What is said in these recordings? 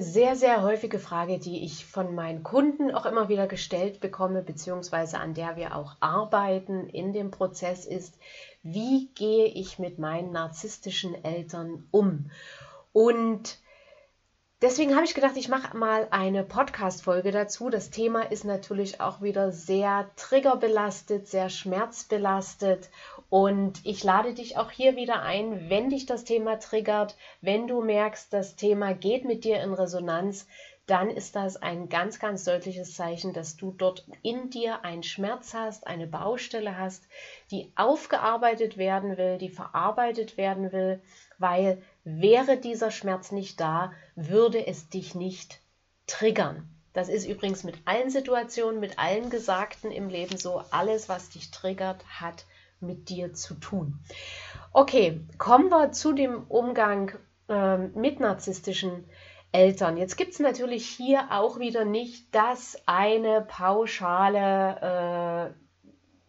Sehr, sehr häufige Frage, die ich von meinen Kunden auch immer wieder gestellt bekomme, beziehungsweise an der wir auch arbeiten in dem Prozess ist, wie gehe ich mit meinen narzisstischen Eltern um? Und deswegen habe ich gedacht, ich mache mal eine Podcast-Folge dazu. Das Thema ist natürlich auch wieder sehr triggerbelastet, sehr schmerzbelastet und ich lade dich auch hier wieder ein, wenn dich das Thema triggert, wenn du merkst, das Thema geht mit dir in Resonanz, dann ist das ein ganz, ganz deutliches Zeichen, dass du dort in dir einen Schmerz hast, eine Baustelle hast, die aufgearbeitet werden will, die verarbeitet werden will, weil wäre dieser Schmerz nicht da, würde es dich nicht triggern. Das ist übrigens mit allen Situationen, mit allen Gesagten im Leben so. Alles, was dich triggert, hat mit dir zu tun. Okay, kommen wir zu dem Umgang äh, mit narzisstischen Eltern. Jetzt gibt es natürlich hier auch wieder nicht das eine pauschale, äh,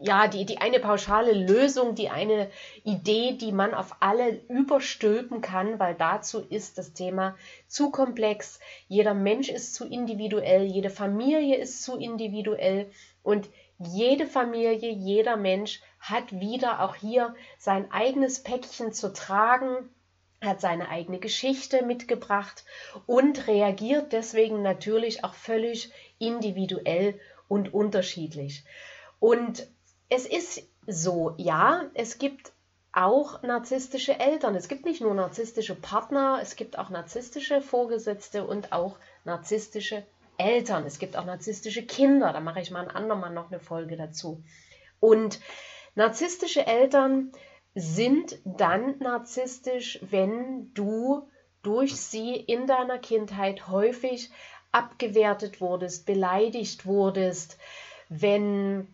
ja, die, die eine pauschale Lösung, die eine Idee, die man auf alle überstülpen kann, weil dazu ist das Thema zu komplex. Jeder Mensch ist zu individuell, jede Familie ist zu individuell und jede Familie, jeder Mensch hat wieder auch hier sein eigenes Päckchen zu tragen, hat seine eigene Geschichte mitgebracht und reagiert deswegen natürlich auch völlig individuell und unterschiedlich. Und es ist so, ja, es gibt auch narzisstische Eltern. Es gibt nicht nur narzisstische Partner, es gibt auch narzisstische Vorgesetzte und auch narzisstische Eltern. Es gibt auch narzisstische Kinder. Da mache ich mal ein andermal noch eine Folge dazu. Und narzisstische Eltern sind dann narzisstisch, wenn du durch sie in deiner Kindheit häufig abgewertet wurdest, beleidigt wurdest, wenn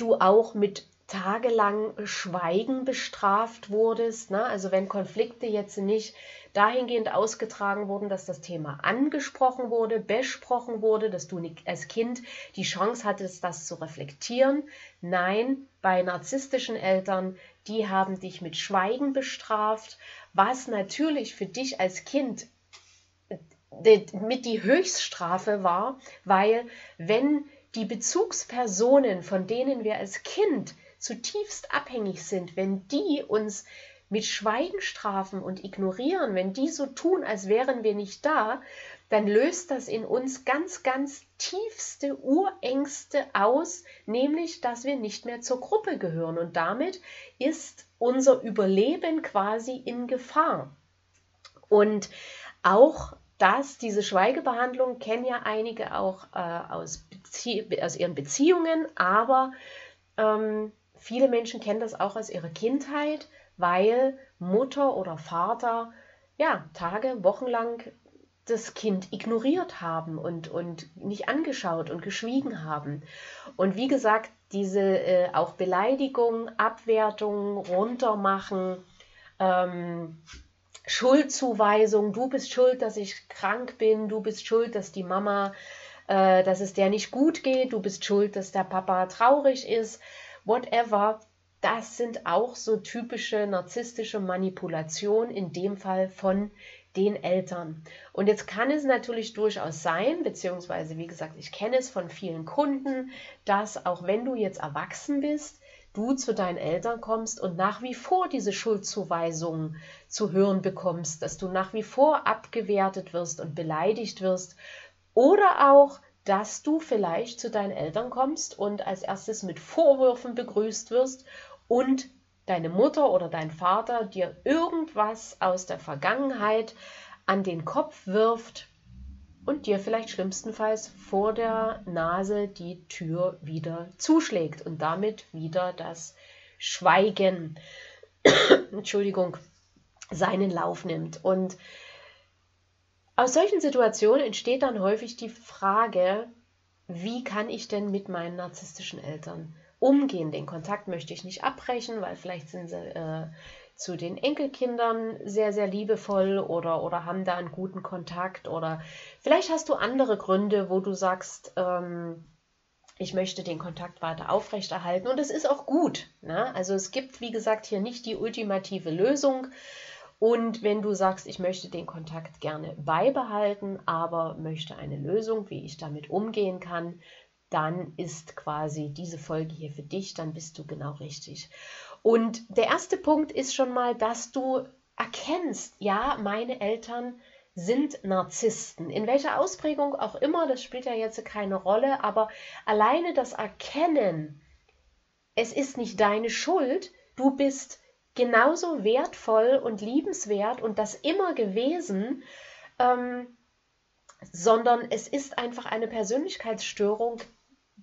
du auch mit tagelang Schweigen bestraft wurdest. Ne? Also wenn Konflikte jetzt nicht dahingehend ausgetragen wurden, dass das Thema angesprochen wurde, besprochen wurde, dass du als Kind die Chance hattest, das zu reflektieren. Nein, bei narzisstischen Eltern, die haben dich mit Schweigen bestraft, was natürlich für dich als Kind mit die Höchststrafe war, weil wenn die Bezugspersonen, von denen wir als Kind zutiefst abhängig sind, wenn die uns mit Schweigen strafen und ignorieren, wenn die so tun, als wären wir nicht da, dann löst das in uns ganz, ganz tiefste Urängste aus, nämlich, dass wir nicht mehr zur Gruppe gehören. Und damit ist unser Überleben quasi in Gefahr. Und auch das, diese Schweigebehandlung kennen ja einige auch äh, aus, aus, ihren Beziehungen, aber ähm, viele Menschen kennen das auch aus ihrer Kindheit weil Mutter oder Vater ja Tage, Wochenlang das Kind ignoriert haben und, und nicht angeschaut und geschwiegen haben. Und wie gesagt, diese äh, auch Beleidigung, Abwertung, runtermachen, ähm, Schuldzuweisung, du bist schuld, dass ich krank bin, du bist schuld, dass die Mama, äh, dass es der nicht gut geht, du bist schuld, dass der Papa traurig ist, whatever. Das sind auch so typische narzisstische Manipulationen, in dem Fall von den Eltern. Und jetzt kann es natürlich durchaus sein, beziehungsweise wie gesagt, ich kenne es von vielen Kunden, dass auch wenn du jetzt erwachsen bist, du zu deinen Eltern kommst und nach wie vor diese Schuldzuweisungen zu hören bekommst, dass du nach wie vor abgewertet wirst und beleidigt wirst. Oder auch dass du vielleicht zu deinen Eltern kommst und als erstes mit Vorwürfen begrüßt wirst und deine Mutter oder dein Vater dir irgendwas aus der Vergangenheit an den Kopf wirft und dir vielleicht schlimmstenfalls vor der Nase die Tür wieder zuschlägt und damit wieder das Schweigen, Entschuldigung, seinen Lauf nimmt. Und aus solchen Situationen entsteht dann häufig die Frage, wie kann ich denn mit meinen narzisstischen Eltern umgehen? Den Kontakt möchte ich nicht abbrechen, weil vielleicht sind sie äh, zu den Enkelkindern sehr, sehr liebevoll oder, oder haben da einen guten Kontakt oder vielleicht hast du andere Gründe, wo du sagst, ähm, ich möchte den Kontakt weiter aufrechterhalten und es ist auch gut. Ne? Also es gibt, wie gesagt, hier nicht die ultimative Lösung. Und wenn du sagst, ich möchte den Kontakt gerne beibehalten, aber möchte eine Lösung, wie ich damit umgehen kann, dann ist quasi diese Folge hier für dich, dann bist du genau richtig. Und der erste Punkt ist schon mal, dass du erkennst, ja, meine Eltern sind Narzissten. In welcher Ausprägung auch immer, das spielt ja jetzt keine Rolle, aber alleine das Erkennen, es ist nicht deine Schuld, du bist genauso wertvoll und liebenswert und das immer gewesen, ähm, sondern es ist einfach eine Persönlichkeitsstörung,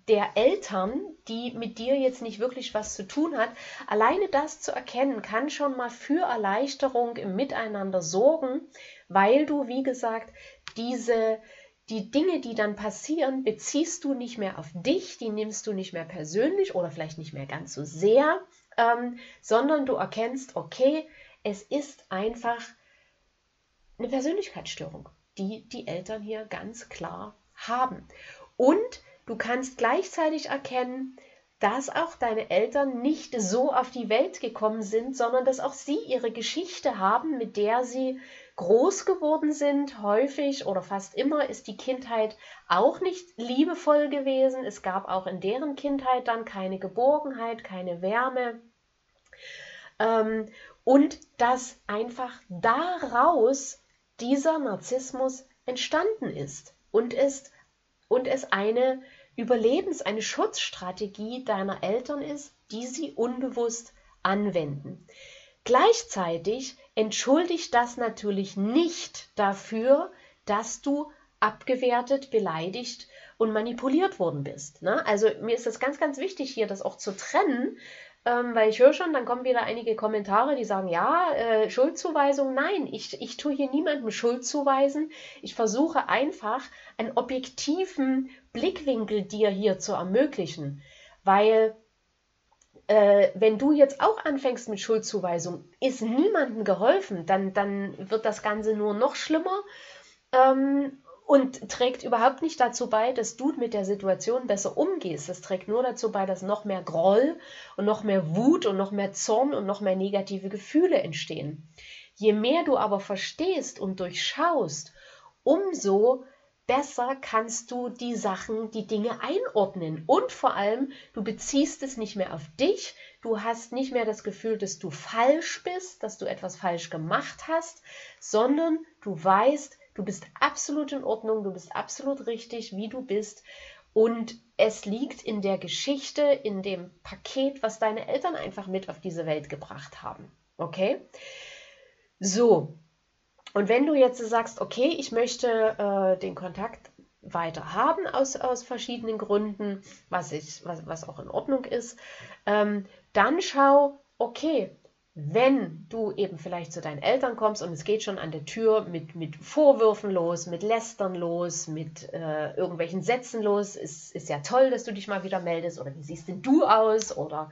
der Eltern, die mit dir jetzt nicht wirklich was zu tun hat, alleine das zu erkennen, kann schon mal für Erleichterung im Miteinander sorgen, weil du, wie gesagt, diese die Dinge, die dann passieren, beziehst du nicht mehr auf dich, die nimmst du nicht mehr persönlich oder vielleicht nicht mehr ganz so sehr, ähm, sondern du erkennst, okay, es ist einfach eine Persönlichkeitsstörung, die die Eltern hier ganz klar haben. Und Du kannst gleichzeitig erkennen, dass auch deine Eltern nicht so auf die Welt gekommen sind, sondern dass auch sie ihre Geschichte haben, mit der sie groß geworden sind. Häufig oder fast immer ist die Kindheit auch nicht liebevoll gewesen. Es gab auch in deren Kindheit dann keine Geborgenheit, keine Wärme. Ähm, und dass einfach daraus dieser Narzissmus entstanden ist und es, und es eine Überlebens- eine Schutzstrategie deiner Eltern ist, die sie unbewusst anwenden. Gleichzeitig entschuldigt das natürlich nicht dafür, dass du abgewertet, beleidigt und manipuliert worden bist. Ne? Also mir ist das ganz, ganz wichtig hier, das auch zu trennen, ähm, weil ich höre schon, dann kommen wieder einige Kommentare, die sagen, ja, äh, Schuldzuweisung, nein, ich, ich tue hier niemandem Schuld zuweisen. Ich versuche einfach einen objektiven Blickwinkel dir hier zu ermöglichen, weil äh, wenn du jetzt auch anfängst mit Schuldzuweisung, ist niemandem geholfen, dann, dann wird das Ganze nur noch schlimmer. Ähm, und trägt überhaupt nicht dazu bei, dass du mit der Situation besser umgehst. Das trägt nur dazu bei, dass noch mehr Groll und noch mehr Wut und noch mehr Zorn und noch mehr negative Gefühle entstehen. Je mehr du aber verstehst und durchschaust, umso besser kannst du die Sachen, die Dinge einordnen. Und vor allem, du beziehst es nicht mehr auf dich, du hast nicht mehr das Gefühl, dass du falsch bist, dass du etwas falsch gemacht hast, sondern du weißt, Du bist absolut in Ordnung, du bist absolut richtig, wie du bist. Und es liegt in der Geschichte, in dem Paket, was deine Eltern einfach mit auf diese Welt gebracht haben. Okay? So. Und wenn du jetzt sagst, okay, ich möchte äh, den Kontakt weiter haben aus, aus verschiedenen Gründen, was, ich, was, was auch in Ordnung ist, ähm, dann schau, okay, wenn du eben vielleicht zu deinen Eltern kommst und es geht schon an der Tür mit, mit Vorwürfen los, mit Lästern los, mit äh, irgendwelchen Sätzen los, ist, ist ja toll, dass du dich mal wieder meldest oder wie siehst denn du aus oder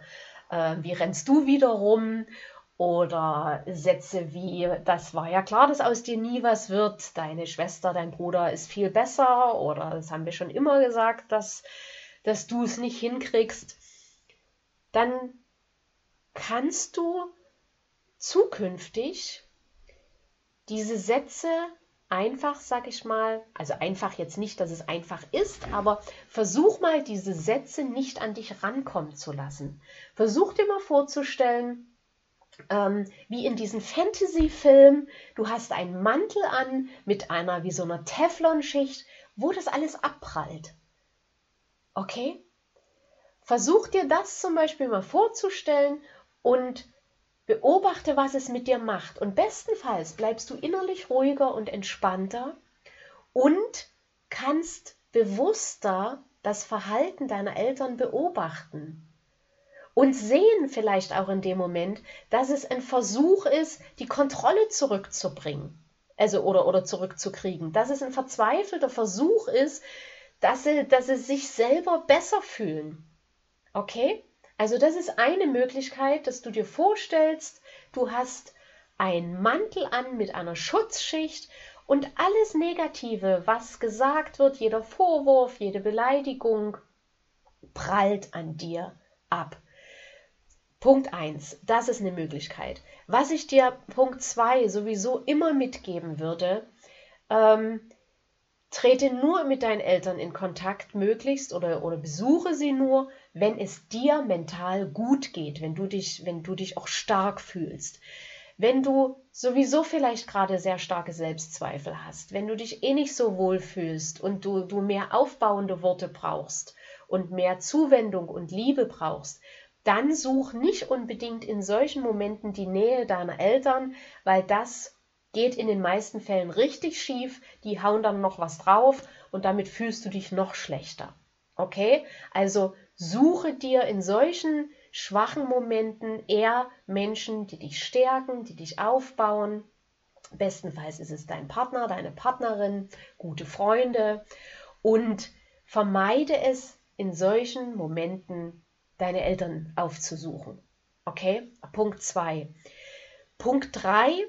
äh, wie rennst du wieder rum oder Sätze wie, das war ja klar, dass aus dir nie was wird, deine Schwester, dein Bruder ist viel besser oder das haben wir schon immer gesagt, dass, dass du es nicht hinkriegst, dann kannst du zukünftig diese Sätze einfach, sag ich mal, also einfach jetzt nicht, dass es einfach ist, aber versuch mal diese Sätze nicht an dich rankommen zu lassen. Versuch dir mal vorzustellen, ähm, wie in diesem Fantasy-Film, du hast einen Mantel an mit einer wie so einer Teflonschicht, wo das alles abprallt. Okay? Versuch dir das zum Beispiel mal vorzustellen und beobachte, was es mit dir macht. Und bestenfalls bleibst du innerlich ruhiger und entspannter und kannst bewusster das Verhalten deiner Eltern beobachten und sehen vielleicht auch in dem Moment, dass es ein Versuch ist, die Kontrolle zurückzubringen, also oder, oder zurückzukriegen, dass es ein verzweifelter Versuch ist, dass sie, dass sie sich selber besser fühlen. Okay? Also das ist eine Möglichkeit, dass du dir vorstellst, du hast einen Mantel an mit einer Schutzschicht und alles Negative, was gesagt wird, jeder Vorwurf, jede Beleidigung, prallt an dir ab. Punkt 1, das ist eine Möglichkeit. Was ich dir Punkt 2 sowieso immer mitgeben würde, ähm, trete nur mit deinen Eltern in Kontakt möglichst oder, oder besuche sie nur, wenn es dir mental gut geht, wenn du dich, wenn du dich auch stark fühlst. Wenn du sowieso vielleicht gerade sehr starke Selbstzweifel hast, wenn du dich eh nicht so wohl fühlst und du, du mehr aufbauende Worte brauchst und mehr Zuwendung und Liebe brauchst, dann such nicht unbedingt in solchen Momenten die Nähe deiner Eltern, weil das geht in den meisten Fällen richtig schief. Die hauen dann noch was drauf und damit fühlst du dich noch schlechter. Okay? Also suche dir in solchen schwachen Momenten eher Menschen, die dich stärken, die dich aufbauen. Bestenfalls ist es dein Partner, deine Partnerin, gute Freunde und vermeide es in solchen Momenten deine Eltern aufzusuchen. Okay? Punkt 2. Punkt 3.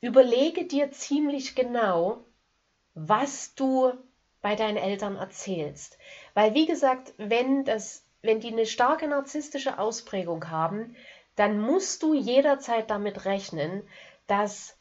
Überlege dir ziemlich genau, was du bei deinen Eltern erzählst. Weil, wie gesagt, wenn das wenn die eine starke narzisstische Ausprägung haben, dann musst du jederzeit damit rechnen, dass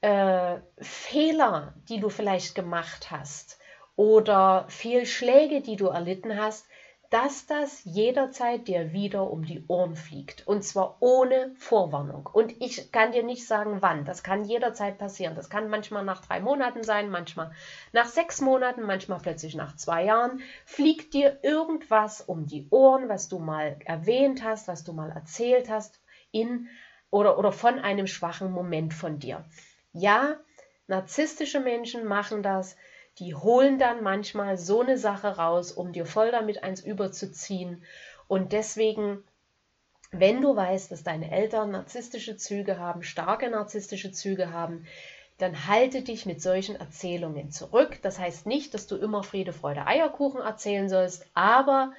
äh, Fehler, die du vielleicht gemacht hast oder Fehlschläge, die du erlitten hast, dass das jederzeit dir wieder um die Ohren fliegt. Und zwar ohne Vorwarnung. Und ich kann dir nicht sagen, wann. Das kann jederzeit passieren. Das kann manchmal nach drei Monaten sein, manchmal nach sechs Monaten, manchmal plötzlich nach zwei Jahren. Fliegt dir irgendwas um die Ohren, was du mal erwähnt hast, was du mal erzählt hast, in oder, oder von einem schwachen Moment von dir. Ja, narzisstische Menschen machen das die holen dann manchmal so eine Sache raus, um dir voll damit eins überzuziehen. Und deswegen, wenn du weißt, dass deine Eltern narzisstische Züge haben, starke narzisstische Züge haben, dann halte dich mit solchen Erzählungen zurück. Das heißt nicht, dass du immer Friede, Freude, Eierkuchen erzählen sollst, aber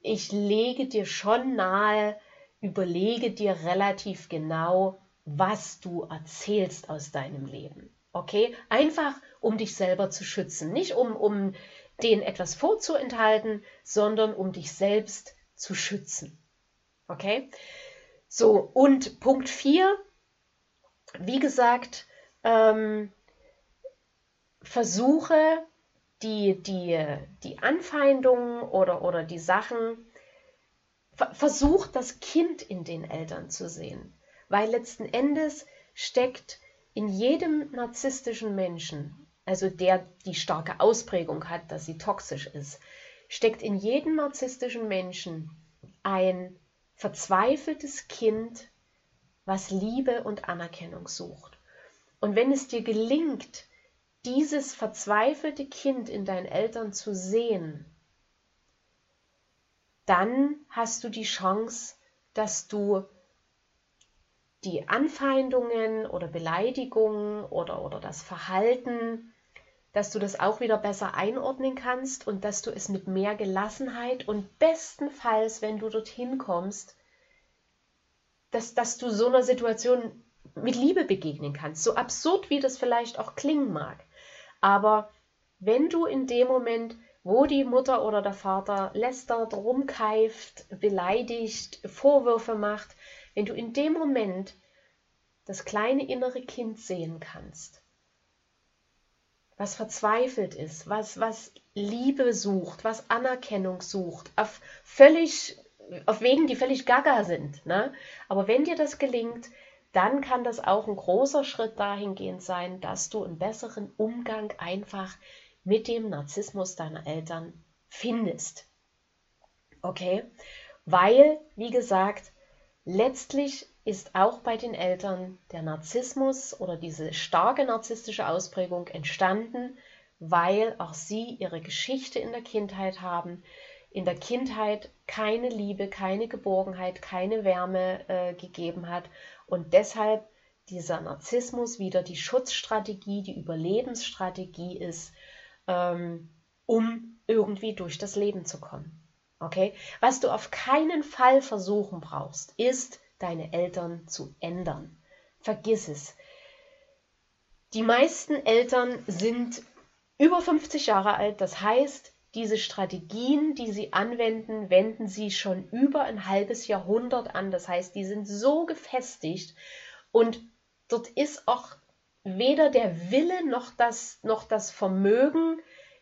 ich lege dir schon nahe, überlege dir relativ genau, was du erzählst aus deinem Leben. Okay? Einfach um dich selber zu schützen. Nicht um, um denen etwas vorzuenthalten, sondern um dich selbst zu schützen. Okay? So, und Punkt 4, wie gesagt, ähm, versuche die, die, die Anfeindungen oder, oder die Sachen, versuch das Kind in den Eltern zu sehen. Weil letzten Endes steckt in jedem narzisstischen Menschen, also der die starke Ausprägung hat, dass sie toxisch ist, steckt in jedem narzisstischen Menschen ein verzweifeltes Kind, was Liebe und Anerkennung sucht. Und wenn es dir gelingt, dieses verzweifelte Kind in deinen Eltern zu sehen, dann hast du die Chance, dass du die Anfeindungen oder Beleidigungen oder, oder das Verhalten, dass du das auch wieder besser einordnen kannst und dass du es mit mehr Gelassenheit und bestenfalls, wenn du dorthin kommst, dass, dass du so einer Situation mit Liebe begegnen kannst. So absurd wie das vielleicht auch klingen mag. Aber wenn du in dem Moment, wo die Mutter oder der Vater lästert, rumkeift, beleidigt, Vorwürfe macht, wenn du in dem Moment das kleine innere Kind sehen kannst, was verzweifelt ist, was, was Liebe sucht, was Anerkennung sucht, auf völlig, auf Wegen, die völlig gaga sind. Ne? Aber wenn dir das gelingt, dann kann das auch ein großer Schritt dahingehend sein, dass du einen besseren Umgang einfach mit dem Narzissmus deiner Eltern findest. Okay? Weil, wie gesagt, letztlich ist auch bei den Eltern der Narzissmus oder diese starke narzisstische Ausprägung entstanden, weil auch sie ihre Geschichte in der Kindheit haben, in der Kindheit keine Liebe, keine Geborgenheit, keine Wärme äh, gegeben hat und deshalb dieser Narzissmus wieder die Schutzstrategie, die Überlebensstrategie ist, ähm, um irgendwie durch das Leben zu kommen. Okay? Was du auf keinen Fall versuchen brauchst, ist, deine Eltern zu ändern. Vergiss es. Die meisten Eltern sind über 50 Jahre alt, das heißt, diese Strategien, die sie anwenden, wenden sie schon über ein halbes Jahrhundert an. Das heißt, die sind so gefestigt und dort ist auch weder der Wille noch das, noch das Vermögen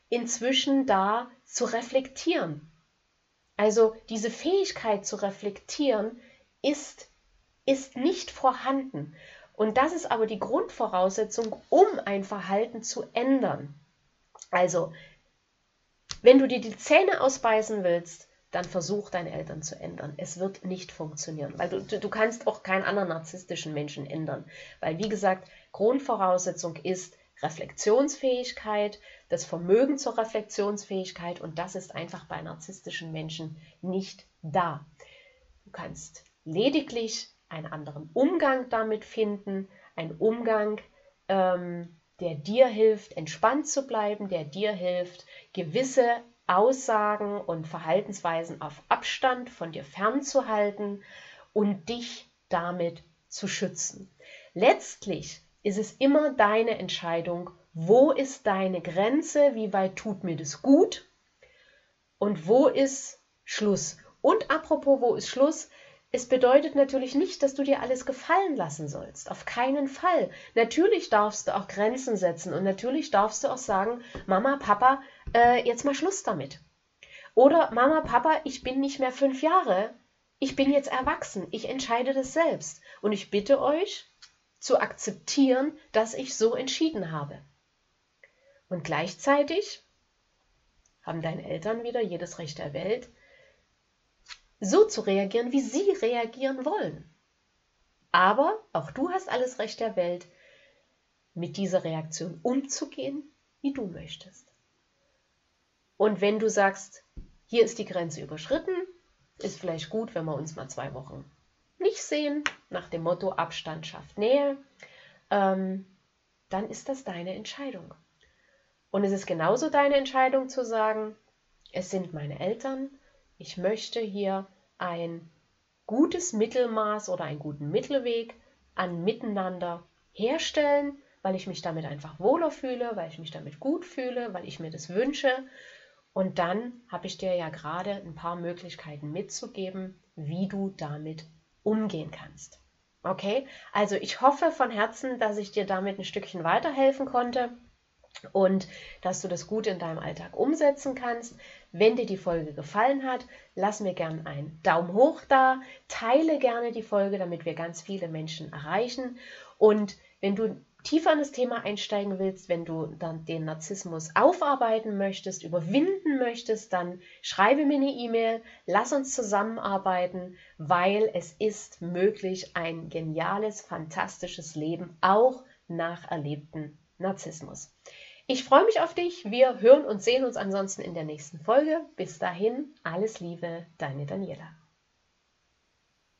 inzwischen da zu reflektieren. Also diese Fähigkeit zu reflektieren ist, ist nicht vorhanden. Und das ist aber die Grundvoraussetzung, um ein Verhalten zu ändern. Also, wenn du dir die Zähne ausbeißen willst, dann versuch deine Eltern zu ändern. Es wird nicht funktionieren, weil du, du kannst auch keinen anderen narzisstischen Menschen ändern. Weil, wie gesagt, Grundvoraussetzung ist Reflexionsfähigkeit, das Vermögen zur Reflexionsfähigkeit und das ist einfach bei narzisstischen Menschen nicht da. Du kannst lediglich einen anderen Umgang damit finden, einen Umgang, ähm, der dir hilft, entspannt zu bleiben, der dir hilft, gewisse Aussagen und Verhaltensweisen auf Abstand von dir fernzuhalten und dich damit zu schützen. Letztlich ist es immer deine Entscheidung, wo ist deine Grenze, wie weit tut mir das gut und wo ist Schluss. Und apropos, wo ist Schluss? Es bedeutet natürlich nicht, dass du dir alles gefallen lassen sollst. Auf keinen Fall. Natürlich darfst du auch Grenzen setzen und natürlich darfst du auch sagen, Mama, Papa, äh, jetzt mal Schluss damit. Oder Mama, Papa, ich bin nicht mehr fünf Jahre. Ich bin jetzt erwachsen. Ich entscheide das selbst. Und ich bitte euch zu akzeptieren, dass ich so entschieden habe. Und gleichzeitig haben deine Eltern wieder jedes Recht der Welt, so zu reagieren, wie sie reagieren wollen. Aber auch du hast alles Recht der Welt, mit dieser Reaktion umzugehen, wie du möchtest. Und wenn du sagst, hier ist die Grenze überschritten, ist vielleicht gut, wenn wir uns mal zwei Wochen nicht sehen, nach dem Motto Abstand schafft Nähe, ähm, dann ist das deine Entscheidung. Und es ist genauso deine Entscheidung zu sagen, es sind meine Eltern, ich möchte hier ein gutes Mittelmaß oder einen guten Mittelweg an Miteinander herstellen, weil ich mich damit einfach wohler fühle, weil ich mich damit gut fühle, weil ich mir das wünsche. Und dann habe ich dir ja gerade ein paar Möglichkeiten mitzugeben, wie du damit umgehen kannst. Okay, also ich hoffe von Herzen, dass ich dir damit ein Stückchen weiterhelfen konnte und dass du das gut in deinem Alltag umsetzen kannst. Wenn dir die Folge gefallen hat, lass mir gerne einen Daumen hoch da, teile gerne die Folge, damit wir ganz viele Menschen erreichen. Und wenn du tiefer in das Thema einsteigen willst, wenn du dann den Narzissmus aufarbeiten möchtest, überwinden möchtest, dann schreibe mir eine E-Mail, lass uns zusammenarbeiten, weil es ist möglich, ein geniales, fantastisches Leben auch nach erlebten Narzissmus. Ich freue mich auf dich. Wir hören und sehen uns ansonsten in der nächsten Folge. Bis dahin, alles Liebe, deine Daniela.